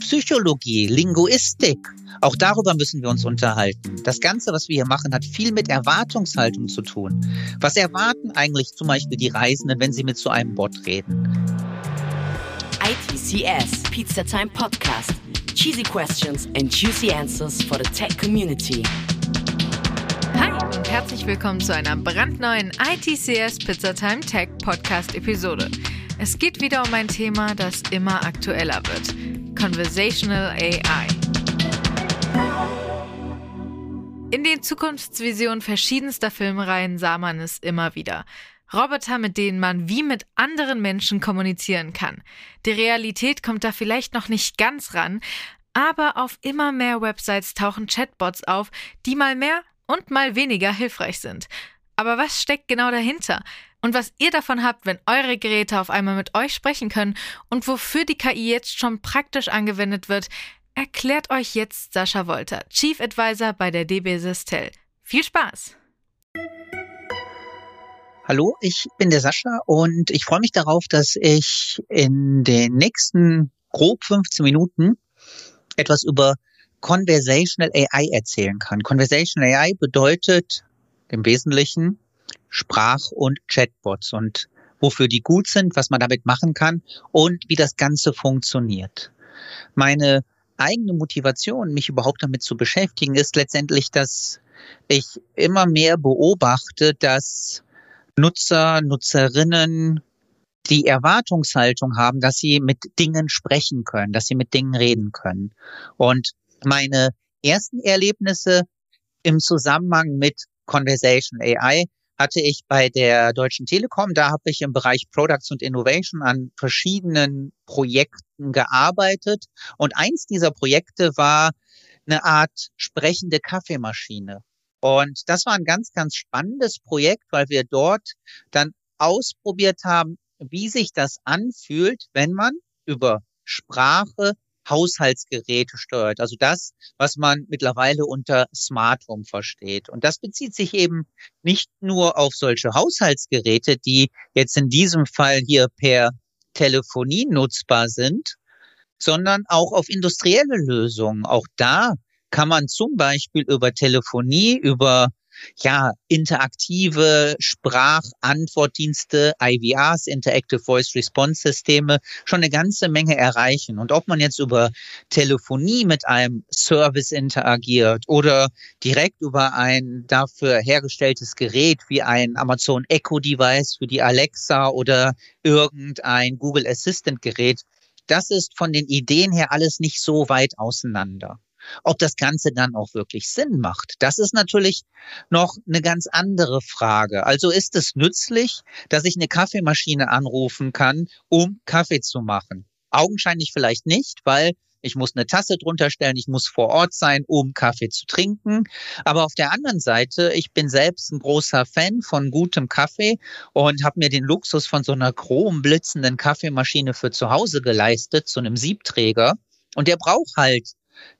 Psychologie, Linguistik, auch darüber müssen wir uns unterhalten. Das Ganze, was wir hier machen, hat viel mit Erwartungshaltung zu tun. Was erwarten eigentlich zum Beispiel die Reisenden, wenn sie mit so einem Bot reden? ITCS, Pizza Time Podcast. Cheesy questions and juicy answers for the tech community. Hi und herzlich willkommen zu einer brandneuen ITCS Pizza Time Tech Podcast Episode. Es geht wieder um ein Thema, das immer aktueller wird. Conversational AI. In den Zukunftsvisionen verschiedenster Filmreihen sah man es immer wieder. Roboter, mit denen man wie mit anderen Menschen kommunizieren kann. Die Realität kommt da vielleicht noch nicht ganz ran, aber auf immer mehr Websites tauchen Chatbots auf, die mal mehr und mal weniger hilfreich sind. Aber was steckt genau dahinter? Und was ihr davon habt, wenn eure Geräte auf einmal mit euch sprechen können und wofür die KI jetzt schon praktisch angewendet wird, erklärt euch jetzt Sascha Wolter, Chief Advisor bei der DB Sistel. Viel Spaß! Hallo, ich bin der Sascha und ich freue mich darauf, dass ich in den nächsten grob 15 Minuten etwas über Conversational AI erzählen kann. Conversational AI bedeutet im Wesentlichen Sprach- und Chatbots und wofür die gut sind, was man damit machen kann und wie das Ganze funktioniert. Meine eigene Motivation, mich überhaupt damit zu beschäftigen, ist letztendlich, dass ich immer mehr beobachte, dass Nutzer, Nutzerinnen die Erwartungshaltung haben, dass sie mit Dingen sprechen können, dass sie mit Dingen reden können. Und meine ersten Erlebnisse im Zusammenhang mit Conversation AI hatte ich bei der Deutschen Telekom. Da habe ich im Bereich Products und Innovation an verschiedenen Projekten gearbeitet. Und eins dieser Projekte war eine Art sprechende Kaffeemaschine. Und das war ein ganz, ganz spannendes Projekt, weil wir dort dann ausprobiert haben, wie sich das anfühlt, wenn man über Sprache Haushaltsgeräte steuert. Also das, was man mittlerweile unter Smart Home versteht. Und das bezieht sich eben nicht nur auf solche Haushaltsgeräte, die jetzt in diesem Fall hier per Telefonie nutzbar sind, sondern auch auf industrielle Lösungen. Auch da kann man zum Beispiel über Telefonie, über ja, interaktive Sprachantwortdienste, IVRs, Interactive Voice Response Systeme, schon eine ganze Menge erreichen. Und ob man jetzt über Telefonie mit einem Service interagiert oder direkt über ein dafür hergestelltes Gerät wie ein Amazon Echo Device für die Alexa oder irgendein Google Assistant Gerät, das ist von den Ideen her alles nicht so weit auseinander. Ob das Ganze dann auch wirklich Sinn macht, das ist natürlich noch eine ganz andere Frage. Also ist es nützlich, dass ich eine Kaffeemaschine anrufen kann, um Kaffee zu machen? Augenscheinlich vielleicht nicht, weil ich muss eine Tasse drunter stellen, ich muss vor Ort sein, um Kaffee zu trinken. Aber auf der anderen Seite, ich bin selbst ein großer Fan von gutem Kaffee und habe mir den Luxus von so einer chromblitzenden Kaffeemaschine für zu Hause geleistet, zu einem Siebträger. Und der braucht halt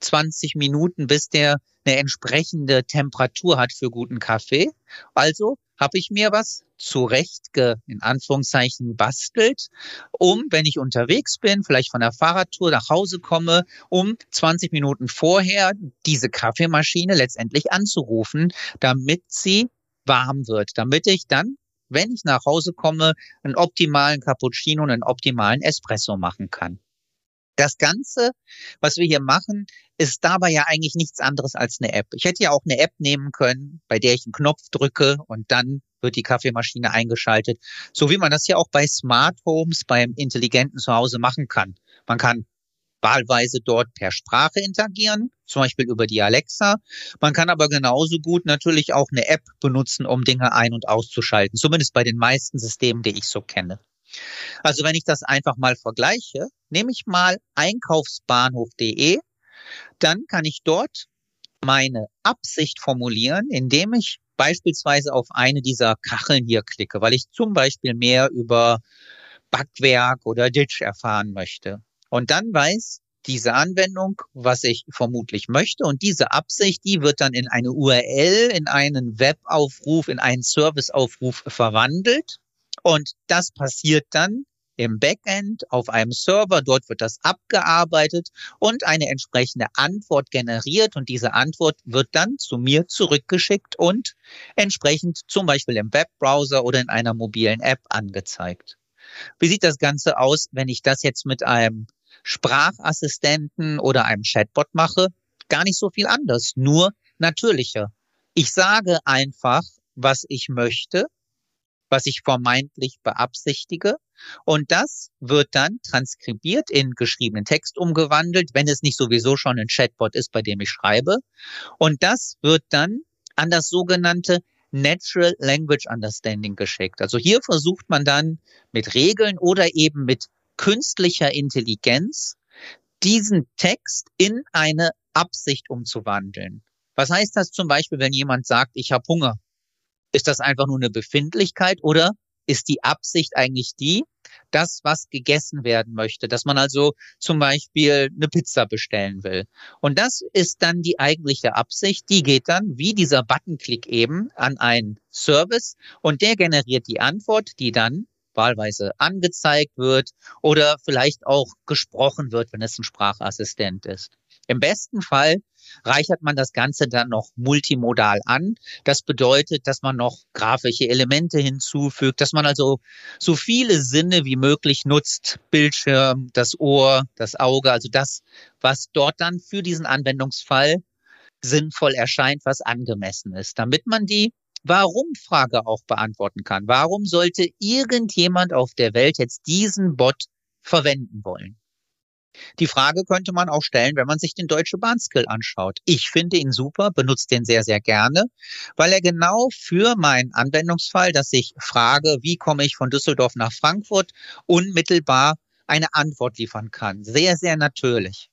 20 Minuten, bis der eine entsprechende Temperatur hat für guten Kaffee. Also habe ich mir was zurecht in Anführungszeichen bastelt, um, wenn ich unterwegs bin, vielleicht von der Fahrradtour nach Hause komme, um 20 Minuten vorher diese Kaffeemaschine letztendlich anzurufen, damit sie warm wird, damit ich dann, wenn ich nach Hause komme, einen optimalen Cappuccino und einen optimalen Espresso machen kann. Das Ganze, was wir hier machen, ist dabei ja eigentlich nichts anderes als eine App. Ich hätte ja auch eine App nehmen können, bei der ich einen Knopf drücke und dann wird die Kaffeemaschine eingeschaltet. So wie man das ja auch bei Smart Homes, beim intelligenten Zuhause machen kann. Man kann wahlweise dort per Sprache interagieren, zum Beispiel über die Alexa. Man kann aber genauso gut natürlich auch eine App benutzen, um Dinge ein- und auszuschalten. Zumindest bei den meisten Systemen, die ich so kenne. Also wenn ich das einfach mal vergleiche, nehme ich mal einkaufsbahnhof.de, dann kann ich dort meine Absicht formulieren, indem ich beispielsweise auf eine dieser Kacheln hier klicke, weil ich zum Beispiel mehr über Backwerk oder Ditch erfahren möchte. Und dann weiß diese Anwendung, was ich vermutlich möchte. Und diese Absicht, die wird dann in eine URL, in einen Webaufruf, in einen Serviceaufruf verwandelt. Und das passiert dann im Backend auf einem Server. Dort wird das abgearbeitet und eine entsprechende Antwort generiert und diese Antwort wird dann zu mir zurückgeschickt und entsprechend zum Beispiel im Webbrowser oder in einer mobilen App angezeigt. Wie sieht das Ganze aus, wenn ich das jetzt mit einem Sprachassistenten oder einem Chatbot mache? Gar nicht so viel anders, nur natürlicher. Ich sage einfach, was ich möchte was ich vermeintlich beabsichtige. Und das wird dann transkribiert in geschriebenen Text umgewandelt, wenn es nicht sowieso schon ein Chatbot ist, bei dem ich schreibe. Und das wird dann an das sogenannte Natural Language Understanding geschickt. Also hier versucht man dann mit Regeln oder eben mit künstlicher Intelligenz diesen Text in eine Absicht umzuwandeln. Was heißt das zum Beispiel, wenn jemand sagt, ich habe Hunger? Ist das einfach nur eine Befindlichkeit oder ist die Absicht eigentlich die, das, was gegessen werden möchte, dass man also zum Beispiel eine Pizza bestellen will. Und das ist dann die eigentliche Absicht. Die geht dann, wie dieser Buttonklick eben, an einen Service und der generiert die Antwort, die dann wahlweise angezeigt wird oder vielleicht auch gesprochen wird, wenn es ein Sprachassistent ist. Im besten Fall reichert man das Ganze dann noch multimodal an. Das bedeutet, dass man noch grafische Elemente hinzufügt, dass man also so viele Sinne wie möglich nutzt. Bildschirm, das Ohr, das Auge, also das, was dort dann für diesen Anwendungsfall sinnvoll erscheint, was angemessen ist, damit man die Warum-Frage auch beantworten kann. Warum sollte irgendjemand auf der Welt jetzt diesen Bot verwenden wollen? Die Frage könnte man auch stellen, wenn man sich den Deutsche Bahnskill anschaut. Ich finde ihn super, benutze den sehr, sehr gerne, weil er genau für meinen Anwendungsfall, dass ich frage, wie komme ich von Düsseldorf nach Frankfurt, unmittelbar eine Antwort liefern kann. Sehr, sehr natürlich.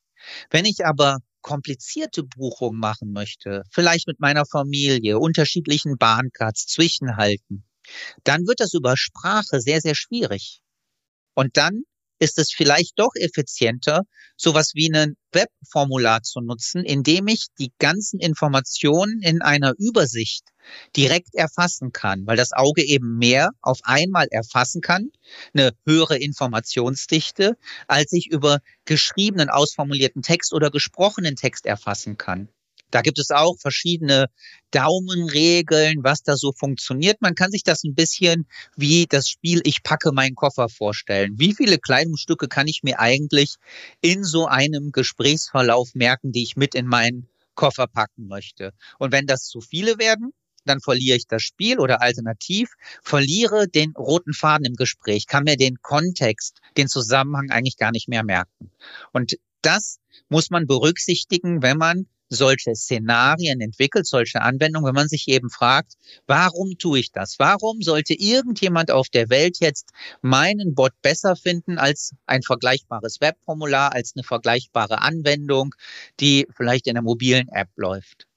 Wenn ich aber komplizierte Buchungen machen möchte, vielleicht mit meiner Familie, unterschiedlichen Bahncards, Zwischenhalten, dann wird das über Sprache sehr, sehr schwierig. Und dann ist es vielleicht doch effizienter, sowas wie ein Webformular zu nutzen, indem ich die ganzen Informationen in einer Übersicht direkt erfassen kann, weil das Auge eben mehr auf einmal erfassen kann, eine höhere Informationsdichte, als ich über geschriebenen, ausformulierten Text oder gesprochenen Text erfassen kann. Da gibt es auch verschiedene Daumenregeln, was da so funktioniert. Man kann sich das ein bisschen wie das Spiel Ich packe meinen Koffer vorstellen. Wie viele Kleidungsstücke kann ich mir eigentlich in so einem Gesprächsverlauf merken, die ich mit in meinen Koffer packen möchte? Und wenn das zu viele werden, dann verliere ich das Spiel oder alternativ verliere den roten Faden im Gespräch, kann mir den Kontext, den Zusammenhang eigentlich gar nicht mehr merken. Und das muss man berücksichtigen, wenn man solche Szenarien entwickelt, solche Anwendungen, wenn man sich eben fragt, warum tue ich das? Warum sollte irgendjemand auf der Welt jetzt meinen Bot besser finden als ein vergleichbares Webformular, als eine vergleichbare Anwendung, die vielleicht in einer mobilen App läuft?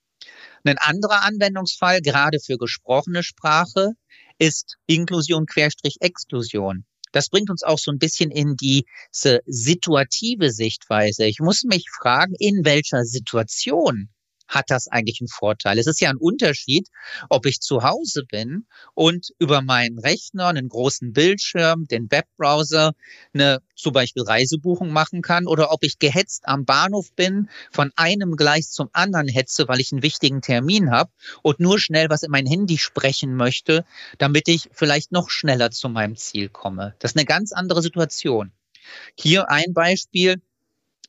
Ein anderer Anwendungsfall, gerade für gesprochene Sprache, ist Inklusion Querstrich Exklusion. Das bringt uns auch so ein bisschen in diese situative Sichtweise. Ich muss mich fragen, in welcher Situation hat das eigentlich einen Vorteil? Es ist ja ein Unterschied, ob ich zu Hause bin und über meinen Rechner, einen großen Bildschirm, den Webbrowser, eine zum Beispiel Reisebuchung machen kann oder ob ich gehetzt am Bahnhof bin, von einem Gleis zum anderen hetze, weil ich einen wichtigen Termin habe und nur schnell was in mein Handy sprechen möchte, damit ich vielleicht noch schneller zu meinem Ziel komme. Das ist eine ganz andere Situation. Hier ein Beispiel.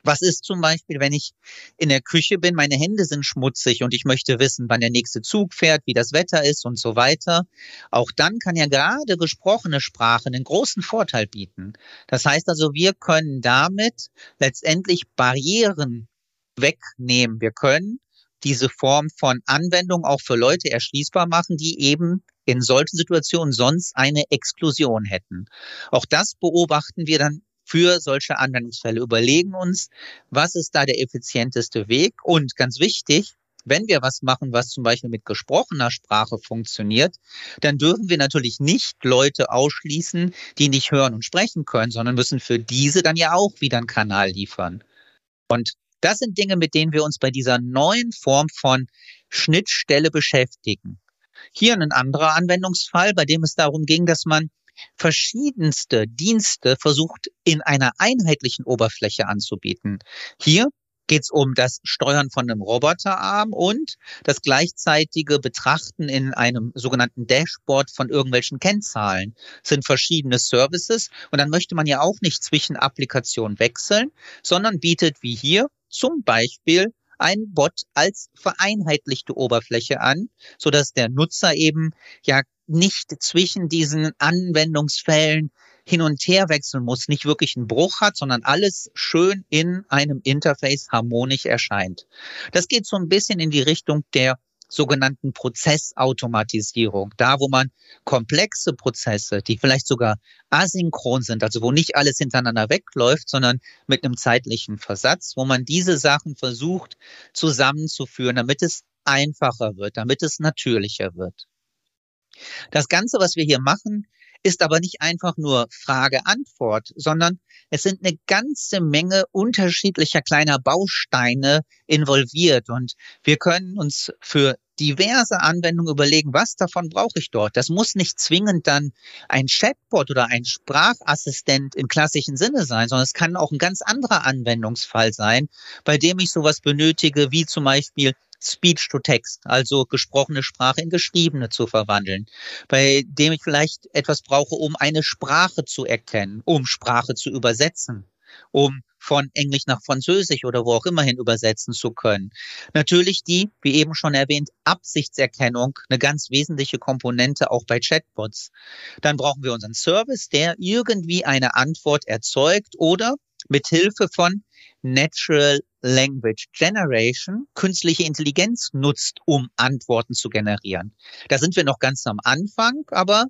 Was ist zum Beispiel, wenn ich in der Küche bin, meine Hände sind schmutzig und ich möchte wissen, wann der nächste Zug fährt, wie das Wetter ist und so weiter. Auch dann kann ja gerade gesprochene Sprache einen großen Vorteil bieten. Das heißt also, wir können damit letztendlich Barrieren wegnehmen. Wir können diese Form von Anwendung auch für Leute erschließbar machen, die eben in solchen Situationen sonst eine Exklusion hätten. Auch das beobachten wir dann für solche Anwendungsfälle. Überlegen uns, was ist da der effizienteste Weg? Und ganz wichtig, wenn wir was machen, was zum Beispiel mit gesprochener Sprache funktioniert, dann dürfen wir natürlich nicht Leute ausschließen, die nicht hören und sprechen können, sondern müssen für diese dann ja auch wieder einen Kanal liefern. Und das sind Dinge, mit denen wir uns bei dieser neuen Form von Schnittstelle beschäftigen. Hier ein anderer Anwendungsfall, bei dem es darum ging, dass man verschiedenste Dienste versucht in einer einheitlichen Oberfläche anzubieten. Hier geht es um das Steuern von einem Roboterarm und das gleichzeitige Betrachten in einem sogenannten Dashboard von irgendwelchen Kennzahlen. Das sind verschiedene Services und dann möchte man ja auch nicht zwischen Applikationen wechseln, sondern bietet wie hier zum Beispiel ein Bot als vereinheitlichte Oberfläche an, so dass der Nutzer eben ja nicht zwischen diesen Anwendungsfällen hin und her wechseln muss, nicht wirklich einen Bruch hat, sondern alles schön in einem Interface harmonisch erscheint. Das geht so ein bisschen in die Richtung der sogenannten Prozessautomatisierung. Da, wo man komplexe Prozesse, die vielleicht sogar asynchron sind, also wo nicht alles hintereinander wegläuft, sondern mit einem zeitlichen Versatz, wo man diese Sachen versucht zusammenzuführen, damit es einfacher wird, damit es natürlicher wird. Das Ganze, was wir hier machen, ist aber nicht einfach nur Frage-Antwort, sondern es sind eine ganze Menge unterschiedlicher kleiner Bausteine involviert und wir können uns für diverse Anwendungen überlegen, was davon brauche ich dort. Das muss nicht zwingend dann ein Chatbot oder ein Sprachassistent im klassischen Sinne sein, sondern es kann auch ein ganz anderer Anwendungsfall sein, bei dem ich sowas benötige, wie zum Beispiel Speech to Text, also gesprochene Sprache in geschriebene zu verwandeln, bei dem ich vielleicht etwas brauche, um eine Sprache zu erkennen, um Sprache zu übersetzen, um von Englisch nach Französisch oder wo auch immer hin übersetzen zu können. Natürlich die, wie eben schon erwähnt, Absichtserkennung, eine ganz wesentliche Komponente auch bei Chatbots. Dann brauchen wir unseren Service, der irgendwie eine Antwort erzeugt oder mit Hilfe von Natural Language Generation künstliche Intelligenz nutzt, um Antworten zu generieren. Da sind wir noch ganz am Anfang, aber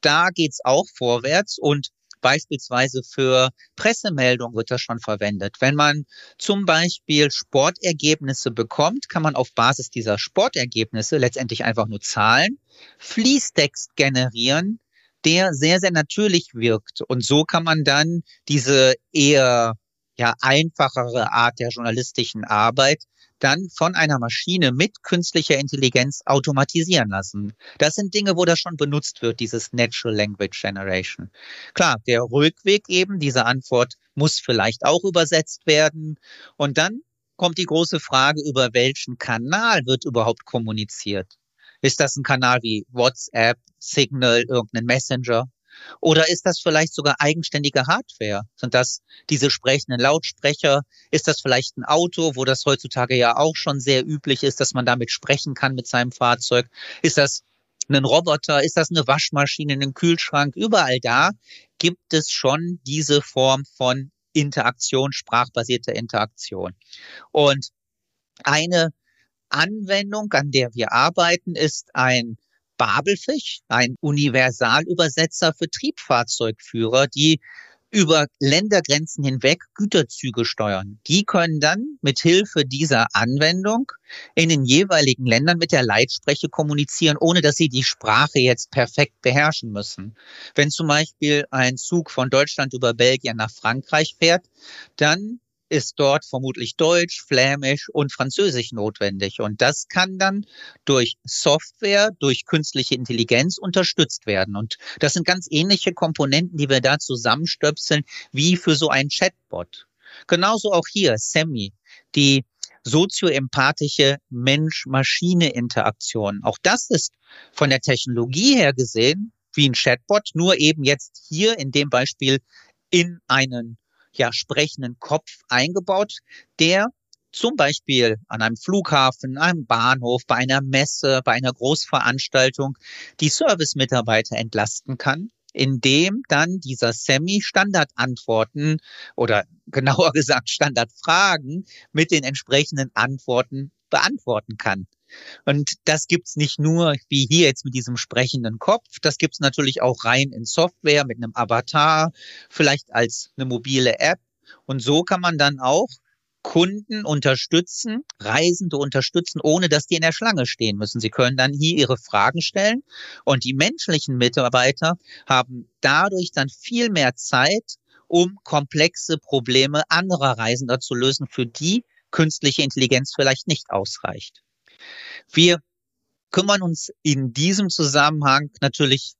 da geht's auch vorwärts und Beispielsweise für Pressemeldungen wird das schon verwendet. Wenn man zum Beispiel Sportergebnisse bekommt, kann man auf Basis dieser Sportergebnisse letztendlich einfach nur Zahlen, Fließtext generieren, der sehr, sehr natürlich wirkt. Und so kann man dann diese eher ja einfachere Art der journalistischen Arbeit dann von einer Maschine mit künstlicher Intelligenz automatisieren lassen. Das sind Dinge, wo das schon benutzt wird, dieses Natural Language Generation. Klar, der Rückweg eben, diese Antwort muss vielleicht auch übersetzt werden. Und dann kommt die große Frage, über welchen Kanal wird überhaupt kommuniziert? Ist das ein Kanal wie WhatsApp, Signal, irgendein Messenger? Oder ist das vielleicht sogar eigenständige Hardware? Sind das diese sprechenden Lautsprecher? Ist das vielleicht ein Auto, wo das heutzutage ja auch schon sehr üblich ist, dass man damit sprechen kann mit seinem Fahrzeug? Ist das ein Roboter? Ist das eine Waschmaschine, ein Kühlschrank? Überall da gibt es schon diese Form von Interaktion, sprachbasierter Interaktion. Und eine Anwendung, an der wir arbeiten, ist ein Babelfisch, ein Universalübersetzer für Triebfahrzeugführer, die über Ländergrenzen hinweg Güterzüge steuern. Die können dann mit Hilfe dieser Anwendung in den jeweiligen Ländern mit der Leitspreche kommunizieren, ohne dass sie die Sprache jetzt perfekt beherrschen müssen. Wenn zum Beispiel ein Zug von Deutschland über Belgien nach Frankreich fährt, dann ist dort vermutlich Deutsch, Flämisch und Französisch notwendig. Und das kann dann durch Software, durch künstliche Intelligenz unterstützt werden. Und das sind ganz ähnliche Komponenten, die wir da zusammenstöpseln, wie für so ein Chatbot. Genauso auch hier, Semi, die sozioempathische Mensch-Maschine-Interaktion. Auch das ist von der Technologie her gesehen wie ein Chatbot, nur eben jetzt hier in dem Beispiel in einen ja, sprechenden Kopf eingebaut, der zum Beispiel an einem Flughafen, einem Bahnhof, bei einer Messe, bei einer Großveranstaltung die Service-Mitarbeiter entlasten kann, indem dann dieser Semi Standardantworten oder genauer gesagt Standardfragen mit den entsprechenden Antworten beantworten kann. Und das gibt's nicht nur wie hier jetzt mit diesem sprechenden Kopf, das gibt's natürlich auch rein in Software mit einem Avatar, vielleicht als eine mobile App. Und so kann man dann auch Kunden unterstützen, Reisende unterstützen, ohne dass die in der Schlange stehen müssen. Sie können dann hier ihre Fragen stellen und die menschlichen Mitarbeiter haben dadurch dann viel mehr Zeit, um komplexe Probleme anderer Reisender zu lösen, für die künstliche Intelligenz vielleicht nicht ausreicht. Wir kümmern uns in diesem Zusammenhang natürlich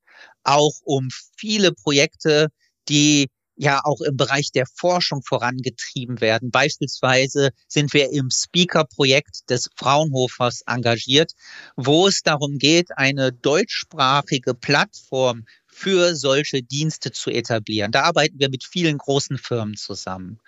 auch um viele Projekte, die ja auch im Bereich der Forschung vorangetrieben werden. Beispielsweise sind wir im Speaker-Projekt des Fraunhofers engagiert, wo es darum geht, eine deutschsprachige Plattform für solche Dienste zu etablieren. Da arbeiten wir mit vielen großen Firmen zusammen.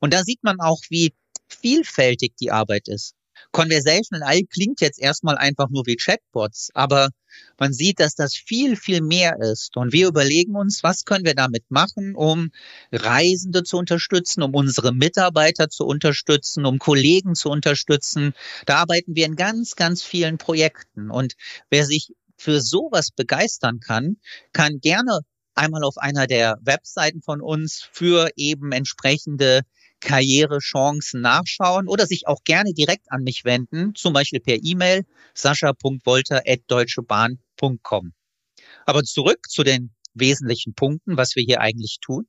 Und da sieht man auch, wie vielfältig die Arbeit ist. Conversational AI klingt jetzt erstmal einfach nur wie Chatbots, aber man sieht, dass das viel, viel mehr ist. Und wir überlegen uns, was können wir damit machen, um Reisende zu unterstützen, um unsere Mitarbeiter zu unterstützen, um Kollegen zu unterstützen. Da arbeiten wir in ganz, ganz vielen Projekten. Und wer sich für sowas begeistern kann, kann gerne einmal auf einer der Webseiten von uns für eben entsprechende Karrierechancen nachschauen oder sich auch gerne direkt an mich wenden, zum Beispiel per E-Mail sascha.wolter.deutschebahn.com. Aber zurück zu den wesentlichen Punkten, was wir hier eigentlich tun.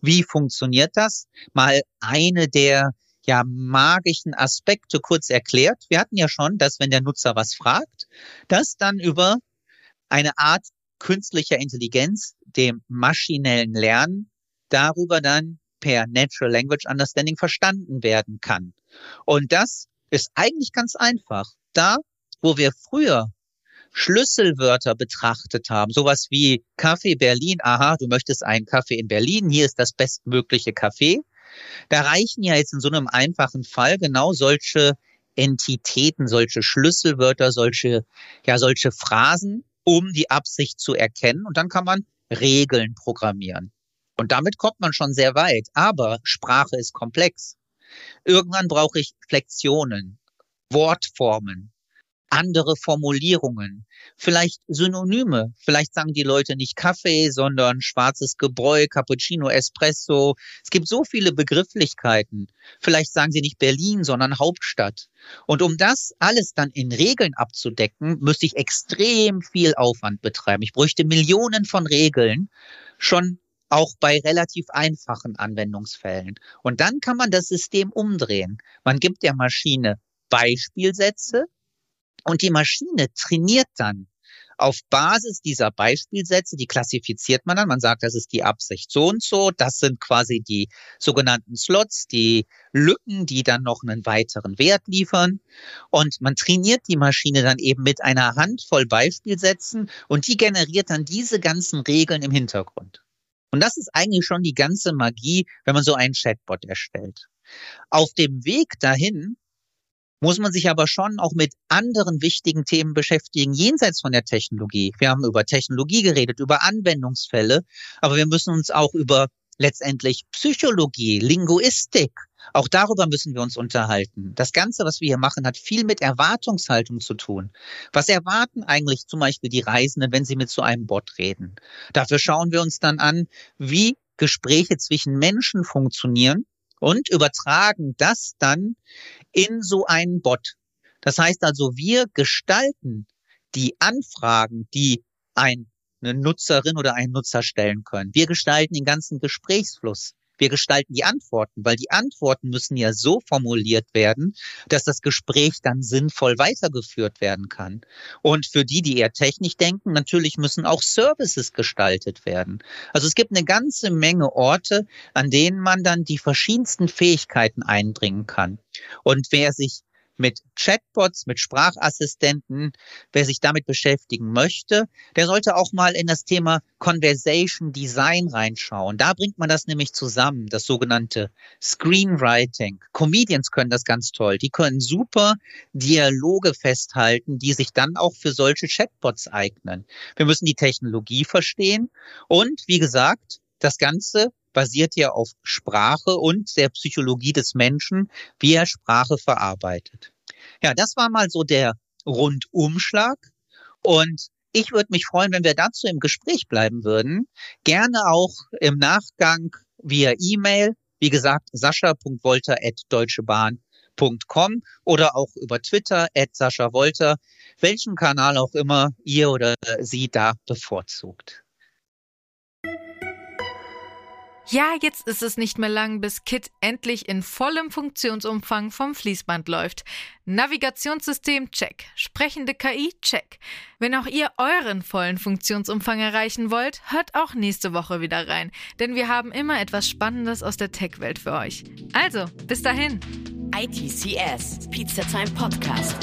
Wie funktioniert das? Mal eine der ja magischen Aspekte kurz erklärt. Wir hatten ja schon, dass wenn der Nutzer was fragt, das dann über eine Art künstlicher Intelligenz, dem maschinellen Lernen, darüber dann per Natural Language Understanding verstanden werden kann. Und das ist eigentlich ganz einfach. Da, wo wir früher Schlüsselwörter betrachtet haben, sowas wie Kaffee Berlin, aha, du möchtest einen Kaffee in Berlin, hier ist das bestmögliche Kaffee. Da reichen ja jetzt in so einem einfachen Fall genau solche Entitäten, solche Schlüsselwörter, solche, ja, solche Phrasen, um die Absicht zu erkennen. Und dann kann man Regeln programmieren. Und damit kommt man schon sehr weit. Aber Sprache ist komplex. Irgendwann brauche ich Flexionen, Wortformen, andere Formulierungen, vielleicht Synonyme. Vielleicht sagen die Leute nicht Kaffee, sondern schwarzes Gebräu, Cappuccino, Espresso. Es gibt so viele Begrifflichkeiten. Vielleicht sagen sie nicht Berlin, sondern Hauptstadt. Und um das alles dann in Regeln abzudecken, müsste ich extrem viel Aufwand betreiben. Ich bräuchte Millionen von Regeln schon auch bei relativ einfachen Anwendungsfällen. Und dann kann man das System umdrehen. Man gibt der Maschine Beispielsätze und die Maschine trainiert dann auf Basis dieser Beispielsätze, die klassifiziert man dann. Man sagt, das ist die Absicht so und so. Das sind quasi die sogenannten Slots, die Lücken, die dann noch einen weiteren Wert liefern. Und man trainiert die Maschine dann eben mit einer Handvoll Beispielsätzen und die generiert dann diese ganzen Regeln im Hintergrund. Und das ist eigentlich schon die ganze Magie, wenn man so einen Chatbot erstellt. Auf dem Weg dahin muss man sich aber schon auch mit anderen wichtigen Themen beschäftigen, jenseits von der Technologie. Wir haben über Technologie geredet, über Anwendungsfälle, aber wir müssen uns auch über letztendlich Psychologie, Linguistik. Auch darüber müssen wir uns unterhalten. Das Ganze, was wir hier machen, hat viel mit Erwartungshaltung zu tun. Was erwarten eigentlich zum Beispiel die Reisenden, wenn sie mit so einem Bot reden? Dafür schauen wir uns dann an, wie Gespräche zwischen Menschen funktionieren und übertragen das dann in so einen Bot. Das heißt also, wir gestalten die Anfragen, die ein eine Nutzerin oder einen Nutzer stellen können. Wir gestalten den ganzen Gesprächsfluss. Wir gestalten die Antworten, weil die Antworten müssen ja so formuliert werden, dass das Gespräch dann sinnvoll weitergeführt werden kann. Und für die, die eher technisch denken, natürlich müssen auch Services gestaltet werden. Also es gibt eine ganze Menge Orte, an denen man dann die verschiedensten Fähigkeiten einbringen kann. Und wer sich mit Chatbots, mit Sprachassistenten. Wer sich damit beschäftigen möchte, der sollte auch mal in das Thema Conversation Design reinschauen. Da bringt man das nämlich zusammen, das sogenannte Screenwriting. Comedians können das ganz toll. Die können super Dialoge festhalten, die sich dann auch für solche Chatbots eignen. Wir müssen die Technologie verstehen und wie gesagt, das Ganze basiert ja auf Sprache und der Psychologie des Menschen, wie er Sprache verarbeitet. Ja, das war mal so der Rundumschlag. Und ich würde mich freuen, wenn wir dazu im Gespräch bleiben würden. Gerne auch im Nachgang via E-Mail. Wie gesagt, sascha.wolter.deutschebahn.com oder auch über Twitter at Sascha Wolter, welchen Kanal auch immer ihr oder sie da bevorzugt. Ja, jetzt ist es nicht mehr lang, bis Kit endlich in vollem Funktionsumfang vom Fließband läuft. Navigationssystem check. Sprechende KI check. Wenn auch ihr euren vollen Funktionsumfang erreichen wollt, hört auch nächste Woche wieder rein, denn wir haben immer etwas Spannendes aus der Tech-Welt für euch. Also, bis dahin. ITCS, Pizza Time Podcast.